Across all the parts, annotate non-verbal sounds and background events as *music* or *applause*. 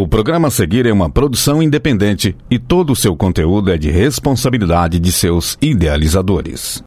O programa a seguir é uma produção independente e todo o seu conteúdo é de responsabilidade de seus idealizadores.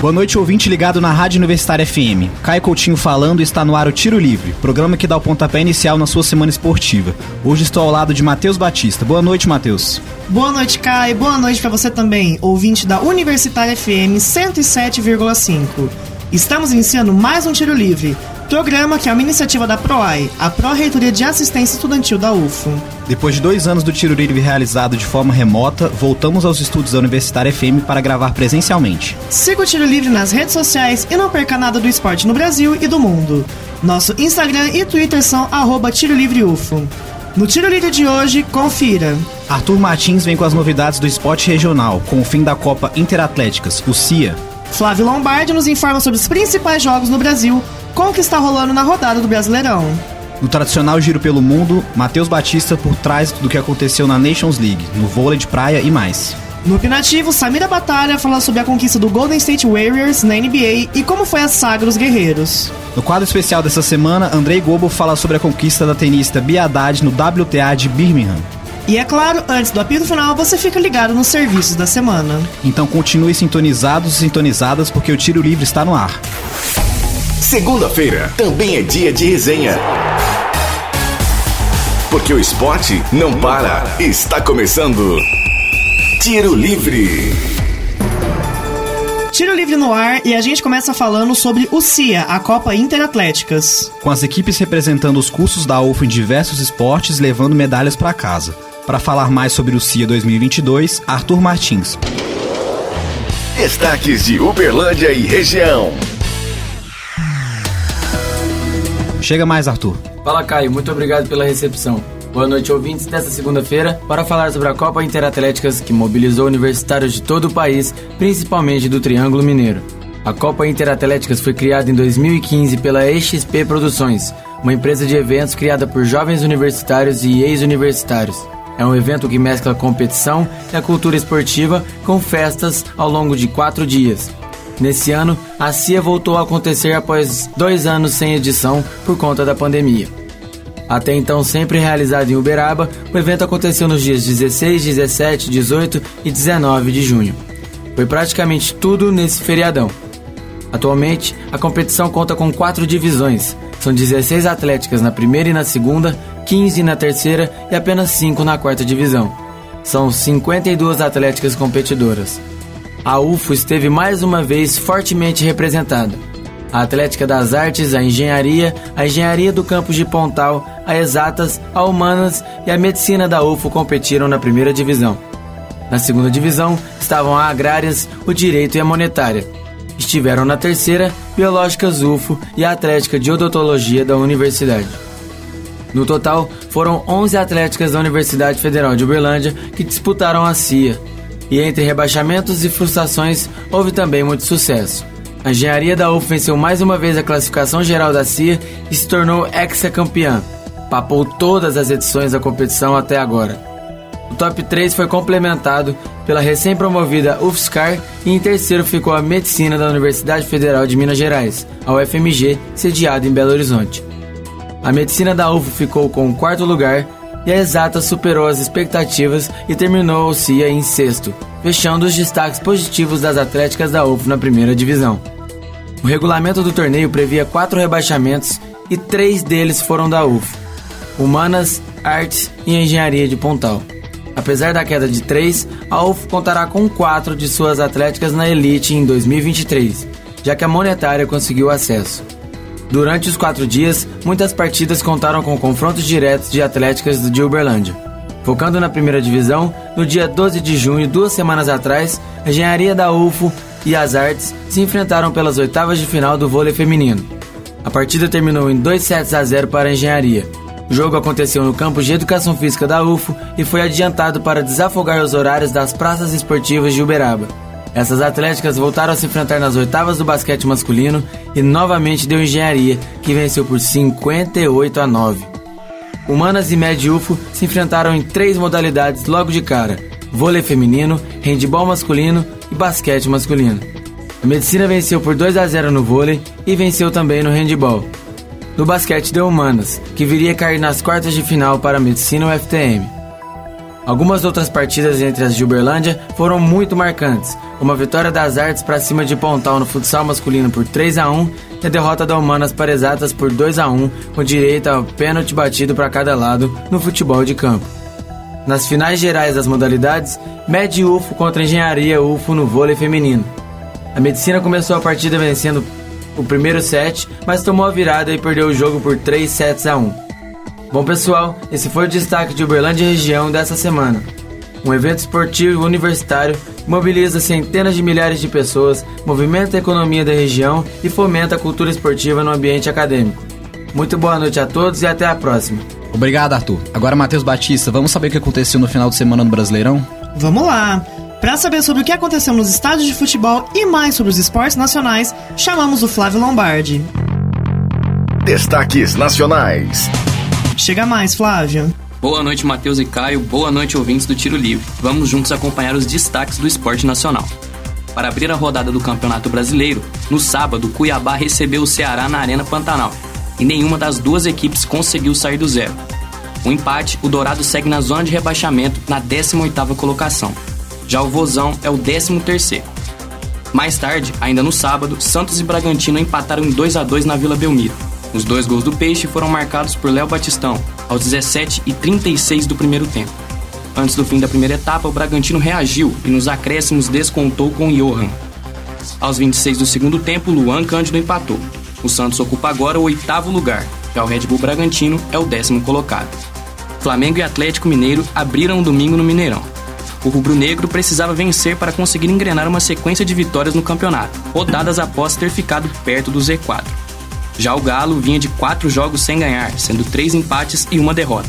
Boa noite, ouvinte ligado na Rádio Universitária FM. Caio Coutinho falando está no ar o Tiro Livre, programa que dá o pontapé inicial na sua semana esportiva. Hoje estou ao lado de Matheus Batista. Boa noite, Matheus. Boa noite, Caio. Boa noite para você também, ouvinte da Universitária FM 107,5. Estamos iniciando mais um Tiro Livre, programa que é uma iniciativa da PROAI, a Pró-Reitoria de Assistência Estudantil da UFO. Depois de dois anos do Tiro Livre realizado de forma remota, voltamos aos estúdios da Universitária FM para gravar presencialmente. Siga o Tiro Livre nas redes sociais e não perca nada do esporte no Brasil e do mundo. Nosso Instagram e Twitter são arroba Tiro Livre UFO. No Tiro Livre de hoje, confira. Arthur Martins vem com as novidades do esporte regional, com o fim da Copa Interatléticas, o CIA. Flávio Lombardi nos informa sobre os principais jogos no Brasil, com o que está rolando na rodada do Brasileirão. No tradicional Giro pelo Mundo, Matheus Batista por trás do que aconteceu na Nations League, no vôlei de praia e mais. No Opinativo, Samira Batalha fala sobre a conquista do Golden State Warriors na NBA e como foi a saga dos guerreiros. No quadro especial dessa semana, Andrei Gobo fala sobre a conquista da tenista Bia Haddad no WTA de Birmingham. E é claro, antes do apito final, você fica ligado nos serviços da semana. Então continue sintonizados e sintonizadas porque o Tiro Livre está no ar. Segunda-feira também é dia de resenha. Porque o esporte não para. Está começando. Tiro Livre. Tiro Livre no ar e a gente começa falando sobre o CIA, a Copa Interatléticas. Com as equipes representando os cursos da UFO em diversos esportes, levando medalhas para casa. Para falar mais sobre o CIA 2022, Arthur Martins. Destaques de Uberlândia e região. Chega mais, Arthur. Fala, Caio. Muito obrigado pela recepção. Boa noite, ouvintes desta segunda-feira, para falar sobre a Copa Interatléticas que mobilizou universitários de todo o país, principalmente do Triângulo Mineiro. A Copa Interatléticas foi criada em 2015 pela EXP Produções, uma empresa de eventos criada por jovens universitários e ex-universitários. É um evento que mescla competição e a cultura esportiva com festas ao longo de quatro dias. Nesse ano, a CIA voltou a acontecer após dois anos sem edição por conta da pandemia. Até então sempre realizado em Uberaba, o evento aconteceu nos dias 16, 17, 18 e 19 de junho. Foi praticamente tudo nesse feriadão. Atualmente, a competição conta com quatro divisões. São 16 atléticas na primeira e na segunda, 15 na terceira e apenas 5 na quarta divisão. São 52 atléticas competidoras. A UFO esteve mais uma vez fortemente representada. A Atlética das Artes, a Engenharia, a Engenharia do Campus de Pontal, a Exatas, a Humanas e a Medicina da UFO competiram na primeira divisão. Na segunda divisão estavam a Agrárias, o Direito e a Monetária. Estiveram na terceira Biológicas UFO e a Atlética de Odontologia da Universidade. No total, foram 11 atléticas da Universidade Federal de Uberlândia que disputaram a CIA. E entre rebaixamentos e frustrações, houve também muito sucesso. A engenharia da UF venceu mais uma vez a classificação geral da CIA e se tornou ex-campeã. Papou todas as edições da competição até agora. O top 3 foi complementado pela recém-promovida UFSCar e em terceiro ficou a Medicina da Universidade Federal de Minas Gerais, a UFMG, sediada em Belo Horizonte. A Medicina da UF ficou com o quarto lugar e a Exata superou as expectativas e terminou o CIA em sexto, fechando os destaques positivos das atléticas da UF na primeira divisão. O regulamento do torneio previa quatro rebaixamentos e três deles foram da UF: Humanas, Artes e Engenharia de Pontal. Apesar da queda de três, a UF contará com quatro de suas atléticas na Elite em 2023, já que a Monetária conseguiu acesso. Durante os quatro dias, muitas partidas contaram com confrontos diretos de atléticas de Uberlândia. Focando na primeira divisão, no dia 12 de junho, duas semanas atrás, a Engenharia da UFO e as Artes se enfrentaram pelas oitavas de final do vôlei feminino. A partida terminou em 2 sets a 0 para a Engenharia. O jogo aconteceu no campus de Educação Física da UFO e foi adiantado para desafogar os horários das praças esportivas de Uberaba. Essas atléticas voltaram a se enfrentar nas oitavas do basquete masculino e novamente deu engenharia, que venceu por 58 a 9. Humanas e Med UFO se enfrentaram em três modalidades logo de cara: vôlei feminino, handebol masculino e basquete masculino. A medicina venceu por 2 a 0 no vôlei e venceu também no handebol. No basquete deu Humanas, que viria a cair nas quartas de final para a Medicina UFTM. Algumas outras partidas entre as de Uberlândia foram muito marcantes, como a vitória das Artes para cima de Pontal no futsal masculino por 3 a 1 e a derrota da Humanas para Exatas por 2 a 1 com direito a pênalti batido para cada lado no futebol de campo. Nas finais gerais das modalidades, Med UFO contra Engenharia UFO no vôlei feminino. A Medicina começou a partida vencendo o primeiro set, mas tomou a virada e perdeu o jogo por 3 sets a 1. Bom pessoal, esse foi o destaque de Uberlândia região dessa semana. Um evento esportivo universitário mobiliza centenas de milhares de pessoas, movimenta a economia da região e fomenta a cultura esportiva no ambiente acadêmico. Muito boa noite a todos e até a próxima. Obrigado, Arthur. Agora, Matheus Batista, vamos saber o que aconteceu no final de semana no Brasileirão? Vamos lá! Para saber sobre o que aconteceu nos estádios de futebol e mais sobre os esportes nacionais, chamamos o Flávio Lombardi. Destaques nacionais. Chega mais, Flávio. Boa noite, Matheus e Caio. Boa noite, ouvintes do Tiro Livre. Vamos juntos acompanhar os destaques do esporte nacional. Para abrir a rodada do Campeonato Brasileiro, no sábado, Cuiabá recebeu o Ceará na Arena Pantanal e nenhuma das duas equipes conseguiu sair do zero. O empate, o Dourado segue na zona de rebaixamento na 18ª colocação. Já o Vozão é o 13º. Mais tarde, ainda no sábado, Santos e Bragantino empataram em 2 a 2 na Vila Belmiro. Os dois gols do Peixe foram marcados por Léo Batistão, aos 17 e 36 do primeiro tempo. Antes do fim da primeira etapa, o Bragantino reagiu e nos acréscimos descontou com Johan. Aos 26 do segundo tempo, Luan Cândido empatou. O Santos ocupa agora o oitavo lugar, já o Red Bull Bragantino é o décimo colocado. Flamengo e Atlético Mineiro abriram o domingo no Mineirão. O rubro-negro precisava vencer para conseguir engrenar uma sequência de vitórias no campeonato, rodadas após ter ficado perto do Z4. Já o Galo vinha de quatro jogos sem ganhar, sendo três empates e uma derrota.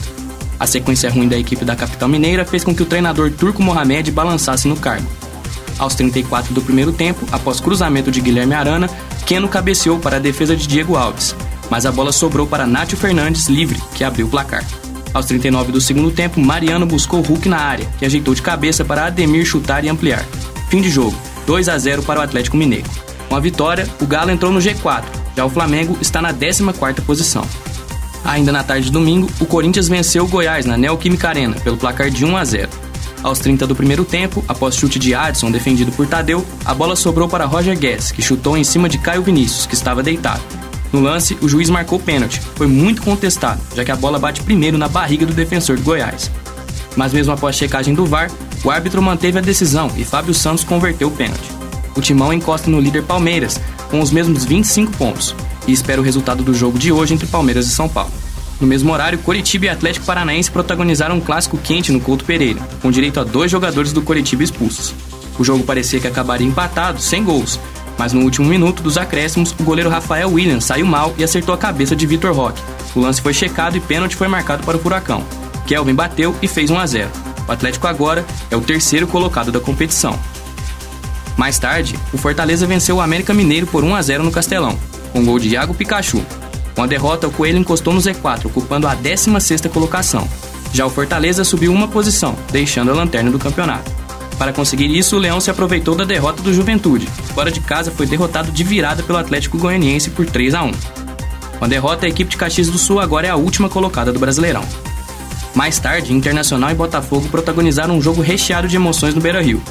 A sequência ruim da equipe da capital mineira fez com que o treinador Turco Mohamed balançasse no cargo. Aos 34 do primeiro tempo, após cruzamento de Guilherme Arana, Keno cabeceou para a defesa de Diego Alves, mas a bola sobrou para Nátio Fernandes livre, que abriu o placar. Aos 39 do segundo tempo, Mariano buscou Hulk na área, que ajeitou de cabeça para Ademir chutar e ampliar. Fim de jogo, 2 a 0 para o Atlético Mineiro. Com a vitória, o Galo entrou no G4, já o Flamengo está na 14ª posição. Ainda na tarde de domingo, o Corinthians venceu o Goiás na Neoquímica Arena pelo placar de 1 a 0. Aos 30 do primeiro tempo, após chute de Adson defendido por Tadeu, a bola sobrou para Roger Guedes, que chutou em cima de Caio Vinícius, que estava deitado. No lance, o juiz marcou pênalti. Foi muito contestado, já que a bola bate primeiro na barriga do defensor do Goiás. Mas mesmo após a checagem do VAR, o árbitro manteve a decisão e Fábio Santos converteu o pênalti. O timão encosta no líder Palmeiras, com os mesmos 25 pontos, e espera o resultado do jogo de hoje entre Palmeiras e São Paulo. No mesmo horário, Coritiba e Atlético Paranaense protagonizaram um clássico quente no Couto Pereira, com direito a dois jogadores do Coritiba expulsos. O jogo parecia que acabaria empatado, sem gols, mas no último minuto dos acréscimos, o goleiro Rafael Williams saiu mal e acertou a cabeça de Vitor Roque. O lance foi checado e pênalti foi marcado para o Furacão. Kelvin bateu e fez 1 a 0. O Atlético agora é o terceiro colocado da competição. Mais tarde, o Fortaleza venceu o América Mineiro por 1 a 0 no Castelão, com gol de Iago Pikachu. Com a derrota, o Coelho encostou no Z4, ocupando a 16ª colocação. Já o Fortaleza subiu uma posição, deixando a lanterna do campeonato. Para conseguir isso, o Leão se aproveitou da derrota do Juventude. Fora de casa, foi derrotado de virada pelo Atlético Goianiense por 3 a 1. Com a derrota, a equipe de Caxias do Sul agora é a última colocada do Brasileirão. Mais tarde, Internacional e Botafogo protagonizaram um jogo recheado de emoções no Beira-Rio.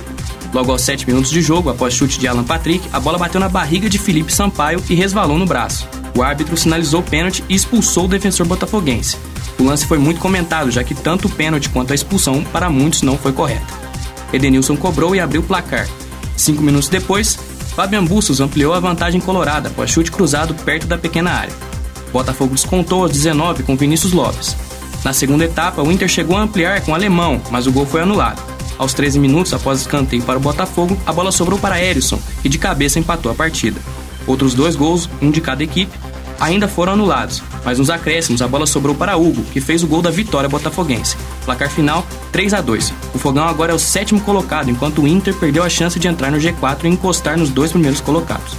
Logo aos 7 minutos de jogo, após chute de Alan Patrick, a bola bateu na barriga de Felipe Sampaio e resvalou no braço. O árbitro sinalizou o pênalti e expulsou o defensor botafoguense. O lance foi muito comentado, já que tanto o pênalti quanto a expulsão para muitos não foi correta. Edenilson cobrou e abriu o placar. Cinco minutos depois, Fabian Bustos ampliou a vantagem colorada após chute cruzado perto da pequena área. Botafogo descontou aos 19 com Vinícius Lopes. Na segunda etapa, o Inter chegou a ampliar com o alemão, mas o gol foi anulado. Aos 13 minutos, após escanteio para o Botafogo, a bola sobrou para Erisson, que de cabeça empatou a partida. Outros dois gols, um de cada equipe, ainda foram anulados, mas nos acréscimos a bola sobrou para Hugo, que fez o gol da vitória botafoguense. Placar final 3 a 2. O Fogão agora é o sétimo colocado, enquanto o Inter perdeu a chance de entrar no G4 e encostar nos dois primeiros colocados.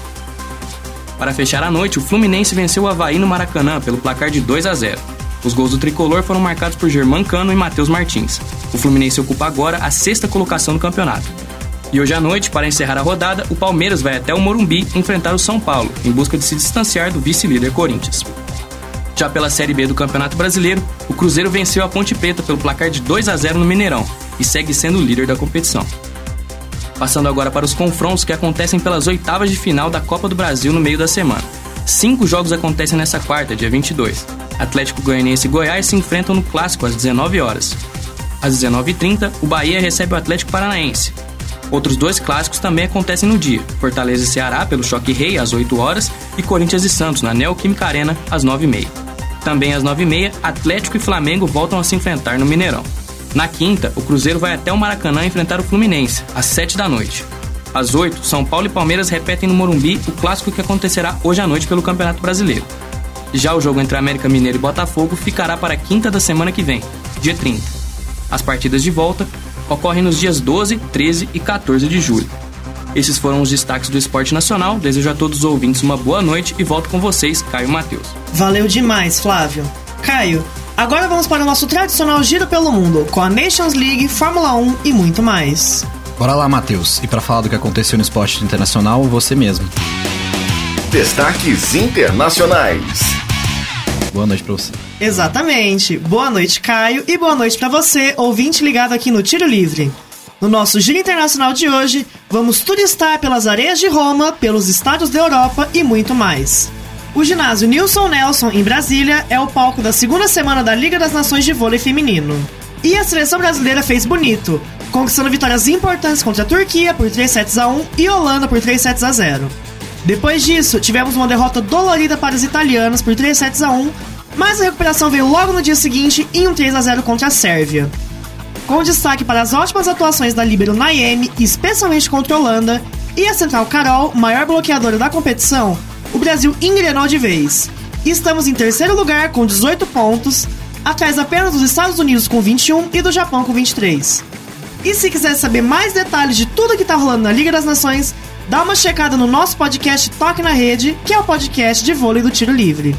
Para fechar a noite, o Fluminense venceu o Havaí no Maracanã pelo placar de 2 a 0. Os gols do tricolor foram marcados por Germán Cano e Matheus Martins. O Fluminense ocupa agora a sexta colocação do campeonato. E hoje à noite, para encerrar a rodada, o Palmeiras vai até o Morumbi enfrentar o São Paulo, em busca de se distanciar do vice-líder Corinthians. Já pela Série B do Campeonato Brasileiro, o Cruzeiro venceu a Ponte Preta pelo placar de 2 a 0 no Mineirão e segue sendo o líder da competição. Passando agora para os confrontos que acontecem pelas oitavas de final da Copa do Brasil no meio da semana. Cinco jogos acontecem nessa quarta, dia 22. Atlético Goianiense e Goiás se enfrentam no Clássico às 19 horas. Às 19h30, o Bahia recebe o Atlético Paranaense. Outros dois clássicos também acontecem no dia: Fortaleza e Ceará pelo Choque Rei às 8 horas e Corinthians e Santos na Neoquímica Arena às 9h30. Também às 9h30, Atlético e Flamengo voltam a se enfrentar no Mineirão. Na quinta, o Cruzeiro vai até o Maracanã enfrentar o Fluminense, às 7 da noite. Às 8, São Paulo e Palmeiras repetem no Morumbi o clássico que acontecerá hoje à noite pelo Campeonato Brasileiro. Já o jogo entre América Mineiro e Botafogo ficará para a quinta da semana que vem, dia 30. As partidas de volta ocorrem nos dias 12, 13 e 14 de julho. Esses foram os destaques do esporte nacional. Desejo a todos os ouvintes uma boa noite e volto com vocês, Caio Matheus. Valeu demais, Flávio. Caio, agora vamos para o nosso tradicional giro pelo mundo, com a Nations League, Fórmula 1 e muito mais. Bora lá, Matheus. E para falar do que aconteceu no esporte internacional, você mesmo. Destaques internacionais. Boa noite pra você. Exatamente. Boa noite, Caio, e boa noite para você, ouvinte ligado aqui no Tiro Livre. No nosso Giro Internacional de hoje, vamos turistar pelas areias de Roma, pelos estádios da Europa e muito mais. O ginásio Nilson Nelson, em Brasília, é o palco da segunda semana da Liga das Nações de Vôlei Feminino. E a seleção brasileira fez bonito, conquistando vitórias importantes contra a Turquia por 3 sets a 1 e Holanda por 3 sets a 0. Depois disso, tivemos uma derrota dolorida para os italianos por 3 sets a 1, mas a recuperação veio logo no dia seguinte em um 3 a 0 contra a Sérvia. Com destaque para as ótimas atuações da líbero Naemi, especialmente contra a Holanda, e a central Carol, maior bloqueadora da competição, o Brasil engrenou de vez. Estamos em terceiro lugar com 18 pontos, atrás apenas dos Estados Unidos com 21 e do Japão com 23. E se quiser saber mais detalhes de tudo que está rolando na Liga das Nações, dá uma checada no nosso podcast Toque na Rede, que é o podcast de vôlei do tiro livre.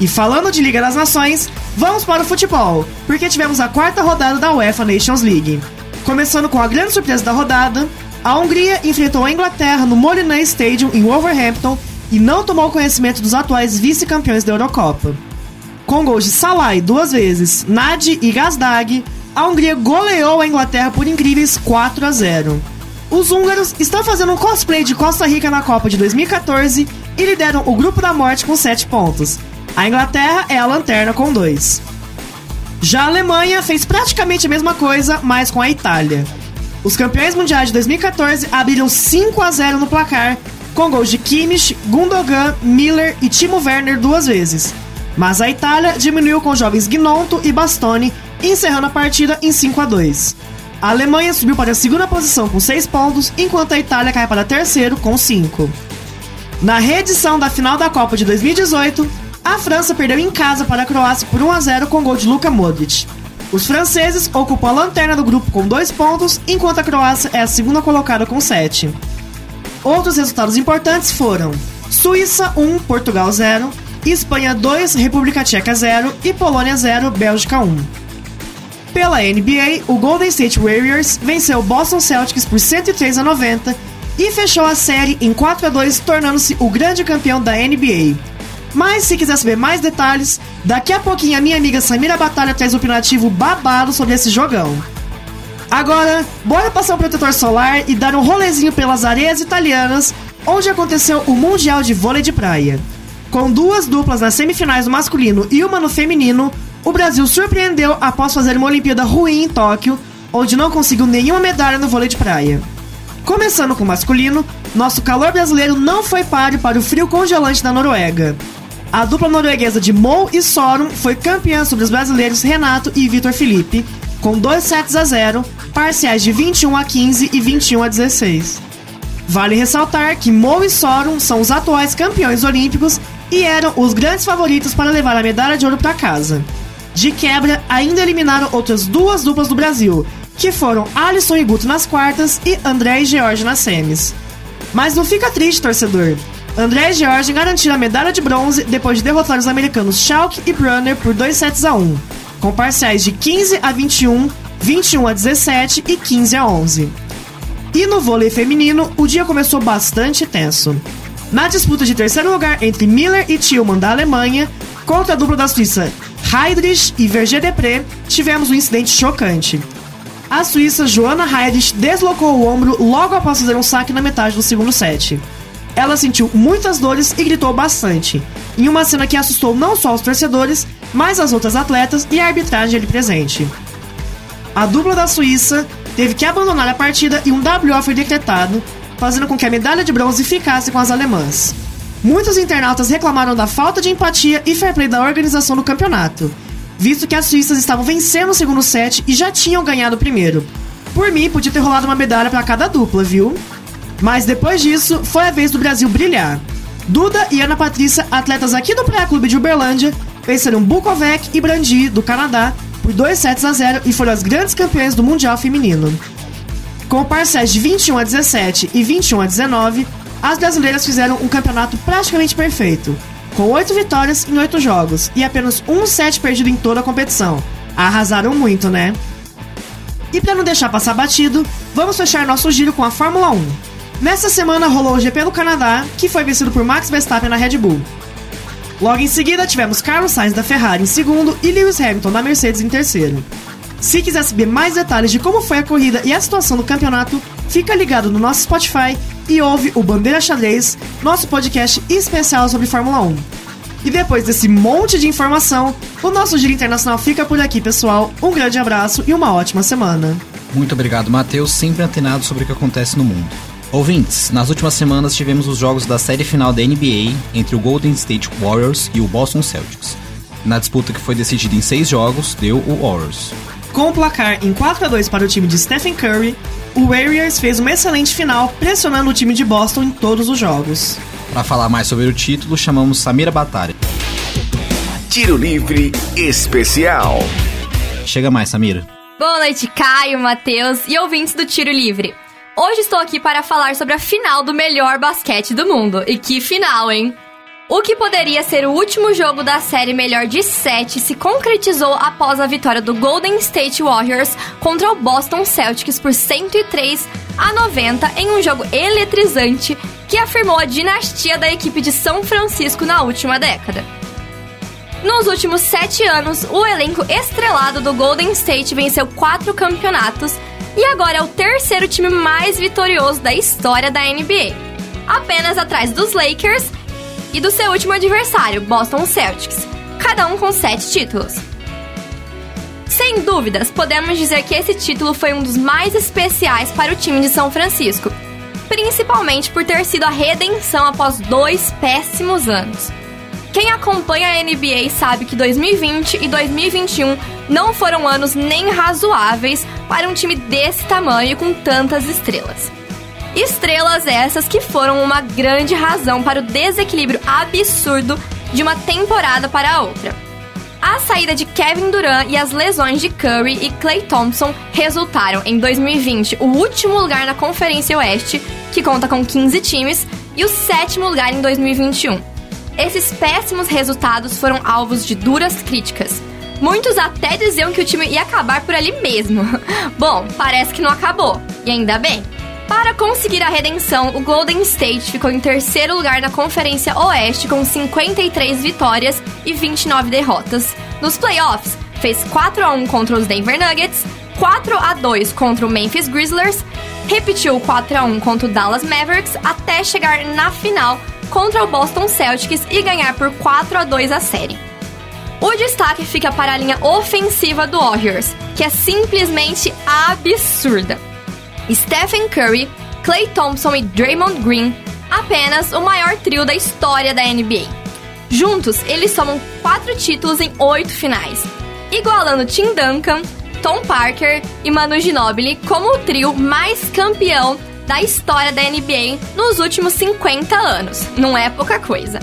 E falando de Liga das Nações, vamos para o futebol, porque tivemos a quarta rodada da UEFA Nations League. Começando com a grande surpresa da rodada, a Hungria enfrentou a Inglaterra no Molineux Stadium em Wolverhampton e não tomou conhecimento dos atuais vice-campeões da Eurocopa. Com gols de Salai duas vezes, Nadi e Gazdag, a Hungria goleou a Inglaterra por incríveis 4 a 0. Os húngaros estão fazendo um cosplay de Costa Rica na Copa de 2014 e lideram o grupo da morte com 7 pontos, a Inglaterra é a lanterna com dois. Já a Alemanha fez praticamente a mesma coisa, mas com a Itália. Os campeões mundiais de 2014 abriram 5 a 0 no placar, com gols de Kimmich, Gundogan, Miller e Timo Werner duas vezes. Mas a Itália diminuiu com jovens Gnonto e Bastoni, encerrando a partida em 5 a 2. A Alemanha subiu para a segunda posição com 6 pontos, enquanto a Itália cai para terceiro com 5. Na reedição da final da Copa de 2018, a França perdeu em casa para a Croácia por 1 a 0 com gol de Luka Modric. Os franceses ocupam a lanterna do grupo com dois pontos, enquanto a Croácia é a segunda colocada com 7. Outros resultados importantes foram Suíça 1, Portugal 0, Espanha 2, República Tcheca 0 e Polônia 0, Bélgica 1. Pela NBA, o Golden State Warriors venceu o Boston Celtics por 103 a 90 e fechou a série em 4 a 2, tornando-se o grande campeão da NBA. Mas se quiser saber mais detalhes, daqui a pouquinho a minha amiga Samira Batalha traz um opinativo babado sobre esse jogão. Agora, bora passar o protetor solar e dar um rolezinho pelas areias italianas, onde aconteceu o Mundial de Vôlei de Praia. Com duas duplas nas semifinais no masculino e uma no feminino, o Brasil surpreendeu após fazer uma Olimpíada ruim em Tóquio, onde não conseguiu nenhuma medalha no vôlei de praia. Começando com o masculino, nosso calor brasileiro não foi páreo para o frio congelante da Noruega. A dupla norueguesa de Mou e Sorum foi campeã sobre os brasileiros Renato e Vitor Felipe, com 2 sets a 0, parciais de 21 a 15 e 21 a 16. Vale ressaltar que Mou e Sorum são os atuais campeões olímpicos e eram os grandes favoritos para levar a medalha de ouro para casa. De quebra, ainda eliminaram outras duas duplas do Brasil, que foram Alisson e Guto nas quartas e André e George nas semis. Mas não fica triste, torcedor. André e George garantiram a medalha de bronze depois de derrotar os americanos Schalke e Brunner por 2 sets a 1, com parciais de 15 a 21, 21 a 17 e 15 a 11. E no vôlei feminino, o dia começou bastante tenso. Na disputa de terceiro lugar entre Miller e Tillman da Alemanha, contra a dupla da Suíça Heidrich e Verger Depré, tivemos um incidente chocante. A Suíça Joana Heidrich deslocou o ombro logo após fazer um saque na metade do segundo set. Ela sentiu muitas dores e gritou bastante, em uma cena que assustou não só os torcedores, mas as outras atletas e a arbitragem ali presente. A dupla da Suíça teve que abandonar a partida e um WO foi decretado, fazendo com que a medalha de bronze ficasse com as alemãs. Muitos internautas reclamaram da falta de empatia e fair play da organização do campeonato, visto que as suíças estavam vencendo o segundo set e já tinham ganhado o primeiro. Por mim, podia ter rolado uma medalha para cada dupla, viu? Mas depois disso, foi a vez do Brasil brilhar. Duda e Ana Patrícia, atletas aqui do Praia Clube de Uberlândia, venceram Bukovec e Brandi, do Canadá, por 2 sets a 0 e foram as grandes campeãs do Mundial Feminino. Com parciais de 21 a 17 e 21 a 19, as brasileiras fizeram um campeonato praticamente perfeito, com 8 vitórias em 8 jogos e apenas um set perdido em toda a competição. Arrasaram muito, né? E para não deixar passar batido, vamos fechar nosso giro com a Fórmula 1. Nessa semana rolou o GP do Canadá, que foi vencido por Max Verstappen na Red Bull. Logo em seguida, tivemos Carlos Sainz da Ferrari em segundo e Lewis Hamilton da Mercedes em terceiro. Se quiser saber mais detalhes de como foi a corrida e a situação do campeonato, fica ligado no nosso Spotify e ouve o Bandeira Xadrez, nosso podcast especial sobre Fórmula 1. E depois desse monte de informação, o nosso Giro Internacional fica por aqui, pessoal. Um grande abraço e uma ótima semana. Muito obrigado, Matheus, sempre antenado sobre o que acontece no mundo. Ouvintes, nas últimas semanas tivemos os jogos da série final da NBA entre o Golden State Warriors e o Boston Celtics. Na disputa que foi decidida em seis jogos, deu o Warriors. Com o placar em 4 a 2 para o time de Stephen Curry, o Warriors fez uma excelente final, pressionando o time de Boston em todos os jogos. Para falar mais sobre o título, chamamos Samira Batari. Tiro Livre Especial. Chega mais, Samira. Boa noite, Caio, Matheus e ouvintes do Tiro Livre. Hoje estou aqui para falar sobre a final do melhor basquete do mundo. E que final, hein? O que poderia ser o último jogo da série melhor de 7 se concretizou após a vitória do Golden State Warriors contra o Boston Celtics por 103 a 90 em um jogo eletrizante que afirmou a dinastia da equipe de São Francisco na última década. Nos últimos sete anos, o elenco estrelado do Golden State venceu quatro campeonatos e agora é o terceiro time mais vitorioso da história da NBA, apenas atrás dos Lakers e do seu último adversário, Boston Celtics, cada um com sete títulos. Sem dúvidas, podemos dizer que esse título foi um dos mais especiais para o time de São Francisco, principalmente por ter sido a redenção após dois péssimos anos. Quem acompanha a NBA sabe que 2020 e 2021 não foram anos nem razoáveis para um time desse tamanho com tantas estrelas. Estrelas essas que foram uma grande razão para o desequilíbrio absurdo de uma temporada para a outra. A saída de Kevin Durant e as lesões de Curry e Klay Thompson resultaram em 2020 o último lugar na Conferência Oeste, que conta com 15 times, e o sétimo lugar em 2021. Esses péssimos resultados foram alvos de duras críticas. Muitos até diziam que o time ia acabar por ali mesmo. *laughs* Bom, parece que não acabou, e ainda bem. Para conseguir a redenção, o Golden State ficou em terceiro lugar na Conferência Oeste com 53 vitórias e 29 derrotas. Nos playoffs, fez 4 a 1 contra os Denver Nuggets, 4 a 2 contra o Memphis Grizzlies, repetiu 4 a 1 contra o Dallas Mavericks até chegar na final contra o Boston Celtics e ganhar por 4 a 2 a série. O destaque fica para a linha ofensiva do Warriors, que é simplesmente absurda. Stephen Curry, Klay Thompson e Draymond Green, apenas o maior trio da história da NBA. Juntos, eles somam quatro títulos em oito finais, igualando Tim Duncan, Tom Parker e Manu Ginobili como o trio mais campeão da história da NBA nos últimos 50 anos. Não é pouca coisa.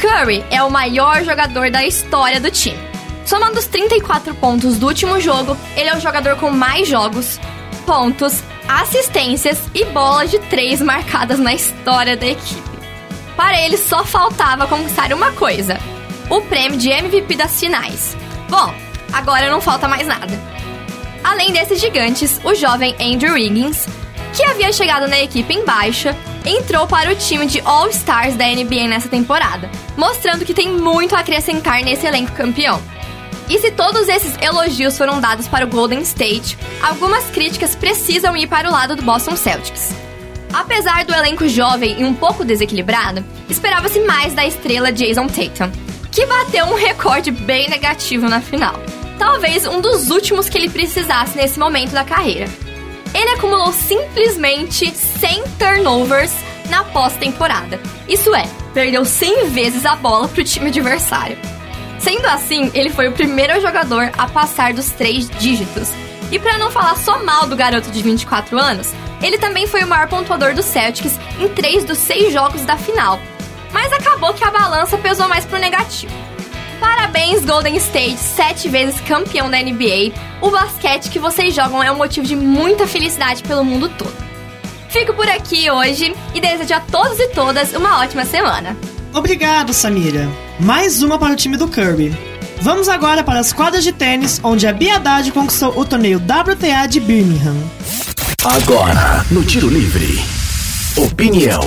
Curry é o maior jogador da história do time. Somando os 34 pontos do último jogo, ele é o jogador com mais jogos, pontos, assistências e bolas de três marcadas na história da equipe. Para ele só faltava conquistar uma coisa: o prêmio de MVP das finais. Bom, agora não falta mais nada. Além desses gigantes, o jovem Andrew Wiggins, que havia chegado na equipe em baixa, entrou para o time de All-Stars da NBA nessa temporada, mostrando que tem muito a acrescentar nesse elenco campeão. E se todos esses elogios foram dados para o Golden State, algumas críticas precisam ir para o lado do Boston Celtics. Apesar do elenco jovem e um pouco desequilibrado, esperava-se mais da estrela Jason Tatum, que bateu um recorde bem negativo na final. Talvez um dos últimos que ele precisasse nesse momento da carreira. Ele acumulou simplesmente 100 turnovers na pós-temporada. Isso é, perdeu 100 vezes a bola para o time adversário. Sendo assim, ele foi o primeiro jogador a passar dos três dígitos. E para não falar só mal do garoto de 24 anos, ele também foi o maior pontuador do Celtics em três dos seis jogos da final. Mas acabou que a balança pesou mais pro negativo. Parabéns, Golden State, sete vezes campeão da NBA. O basquete que vocês jogam é um motivo de muita felicidade pelo mundo todo. Fico por aqui hoje e desejo a todos e todas uma ótima semana. Obrigado, Samira. Mais uma para o time do Kirby. Vamos agora para as quadras de tênis, onde a Biadade conquistou o torneio WTA de Birmingham. Agora, no Tiro Livre. Opinião.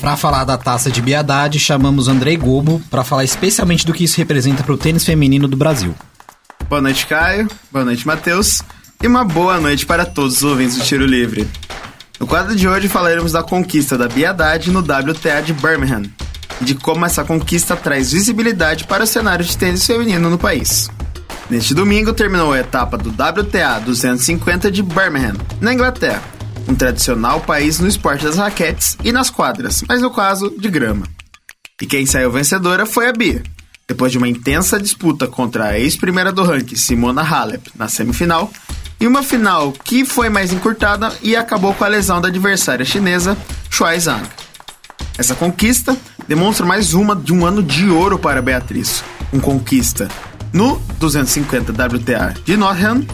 Para falar da taça de Biadade, chamamos Andrei Gobo para falar especialmente do que isso representa para o tênis feminino do Brasil. Boa noite, Caio. Boa noite, Matheus. E uma boa noite para todos os ouvintes do Tiro Livre. No quadro de hoje falaremos da conquista da Biadade no WTA de Birmingham de como essa conquista traz visibilidade para o cenário de tênis feminino no país. Neste domingo terminou a etapa do WTA 250 de Birmingham, na Inglaterra, um tradicional país no esporte das raquetes e nas quadras, mas no caso de grama. E quem saiu vencedora foi a Bia, depois de uma intensa disputa contra a ex-primeira do ranking Simona Halep na semifinal e uma final que foi mais encurtada e acabou com a lesão da adversária chinesa Shuai Zhang. Essa conquista demonstra mais uma de um ano de ouro para Beatriz, um conquista no 250 WTA de Nottingham,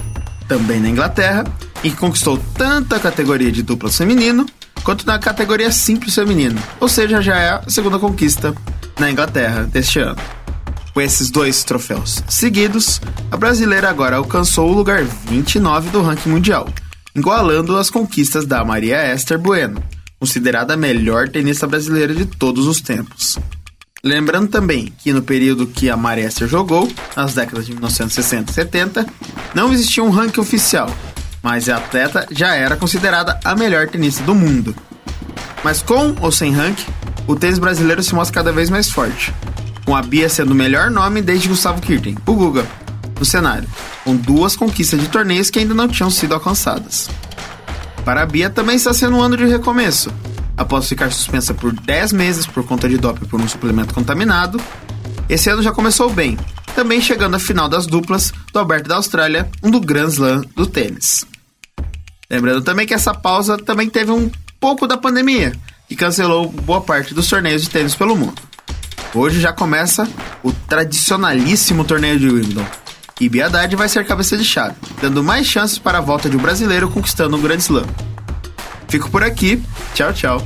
também na Inglaterra, e que conquistou tanto a categoria de duplas feminino quanto na categoria simples feminino, ou seja, já é a segunda conquista na Inglaterra deste ano. Com esses dois troféus seguidos, a brasileira agora alcançou o lugar 29 do ranking mundial, igualando as conquistas da Maria Esther Bueno, considerada a melhor tenista brasileira de todos os tempos. Lembrando também que no período que a Maria Esther jogou, nas décadas de 1960 e 70, não existia um ranking oficial, mas a atleta já era considerada a melhor tenista do mundo. Mas com ou sem ranking, o tênis brasileiro se mostra cada vez mais forte, com a Bia sendo o melhor nome desde Gustavo Kirten, o Guga, no cenário, com duas conquistas de torneios que ainda não tinham sido alcançadas. Para a Bia também está sendo um ano de recomeço, após ficar suspensa por 10 meses por conta de doping por um suplemento contaminado. Esse ano já começou bem, também chegando à final das duplas do Alberto da Austrália, um do Grand Slam do tênis. Lembrando também que essa pausa também teve um pouco da pandemia, que cancelou boa parte dos torneios de tênis pelo mundo. Hoje já começa o tradicionalíssimo torneio de Wimbledon. E Biadade vai ser cabeça de chave, dando mais chances para a volta de um brasileiro conquistando um grande slam. Fico por aqui, tchau, tchau.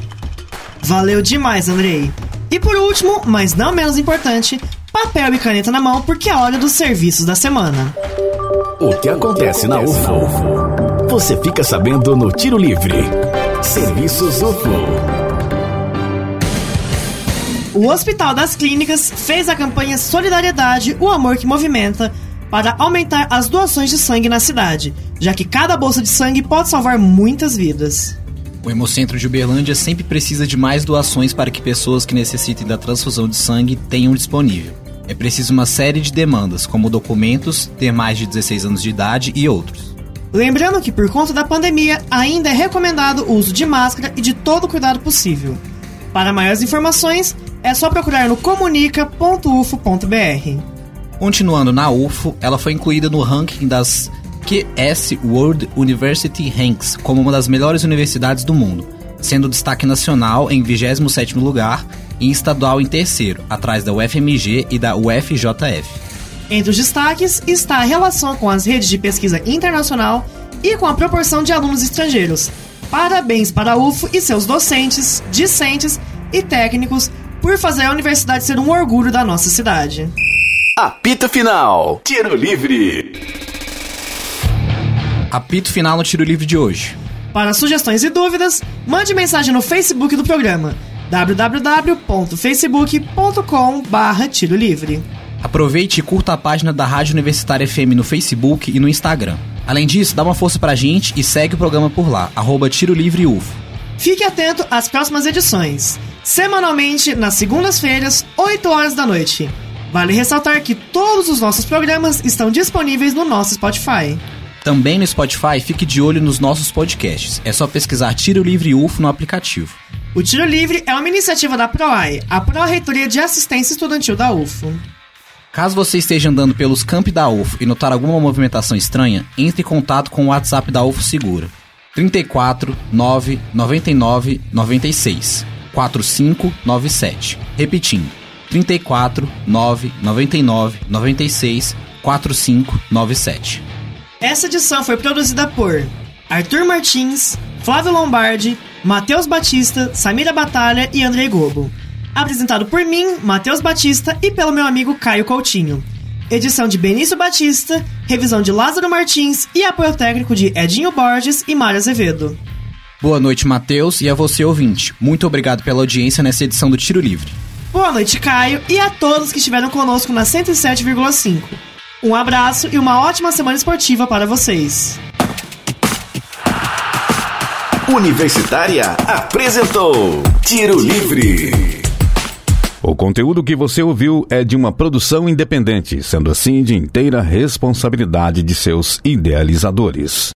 Valeu demais, Andrei. E por último, mas não menos importante, papel e caneta na mão porque é a hora dos serviços da semana. O que acontece na UFO? Você fica sabendo no Tiro Livre. Serviços UFO. O Hospital das Clínicas fez a campanha Solidariedade, o amor que movimenta, para aumentar as doações de sangue na cidade, já que cada bolsa de sangue pode salvar muitas vidas. O Hemocentro de Uberlândia sempre precisa de mais doações para que pessoas que necessitem da transfusão de sangue tenham disponível. É preciso uma série de demandas, como documentos, ter mais de 16 anos de idade e outros. Lembrando que por conta da pandemia ainda é recomendado o uso de máscara e de todo o cuidado possível. Para maiores informações, é só procurar no comunica.ufo.br. Continuando na UFO, ela foi incluída no ranking das QS World University Ranks como uma das melhores universidades do mundo, sendo destaque nacional em 27º lugar e estadual em terceiro, atrás da UFMG e da UFJF. Entre os destaques está a relação com as redes de pesquisa internacional e com a proporção de alunos estrangeiros. Parabéns para a UFO e seus docentes, discentes e técnicos por fazer a universidade ser um orgulho da nossa cidade. Apito Final. Tiro Livre. Apito final no tiro livre de hoje. Para sugestões e dúvidas, mande mensagem no Facebook do programa www.facebook.com.br Tiro Livre. Aproveite e curta a página da Rádio Universitária FM no Facebook e no Instagram. Além disso, dá uma força pra gente e segue o programa por lá, arroba Tiro Livre UFO. Fique atento às próximas edições, semanalmente nas segundas-feiras, 8 horas da noite. Vale ressaltar que todos os nossos programas estão disponíveis no nosso Spotify. Também no Spotify, fique de olho nos nossos podcasts. É só pesquisar Tiro Livre UFO no aplicativo. O Tiro Livre é uma iniciativa da PROAI, a Pró-Reitoria de Assistência Estudantil da UFO. Caso você esteja andando pelos campi da UFO e notar alguma movimentação estranha, entre em contato com o WhatsApp da UFO Segura. 34 9 99 96 4597. Repetindo. 34 9 99 96 4597. Essa edição foi produzida por Arthur Martins, Flávio Lombardi, Matheus Batista, Samira Batalha e Andrei Gobo. Apresentado por mim, Matheus Batista, e pelo meu amigo Caio Coutinho. Edição de Benício Batista, revisão de Lázaro Martins e apoio técnico de Edinho Borges e Mário Azevedo. Boa noite, Matheus, e a você, ouvinte. Muito obrigado pela audiência nessa edição do Tiro Livre. Boa noite, Caio, e a todos que estiveram conosco na 107,5. Um abraço e uma ótima semana esportiva para vocês. Universitária apresentou Tiro Livre. O conteúdo que você ouviu é de uma produção independente, sendo assim de inteira responsabilidade de seus idealizadores.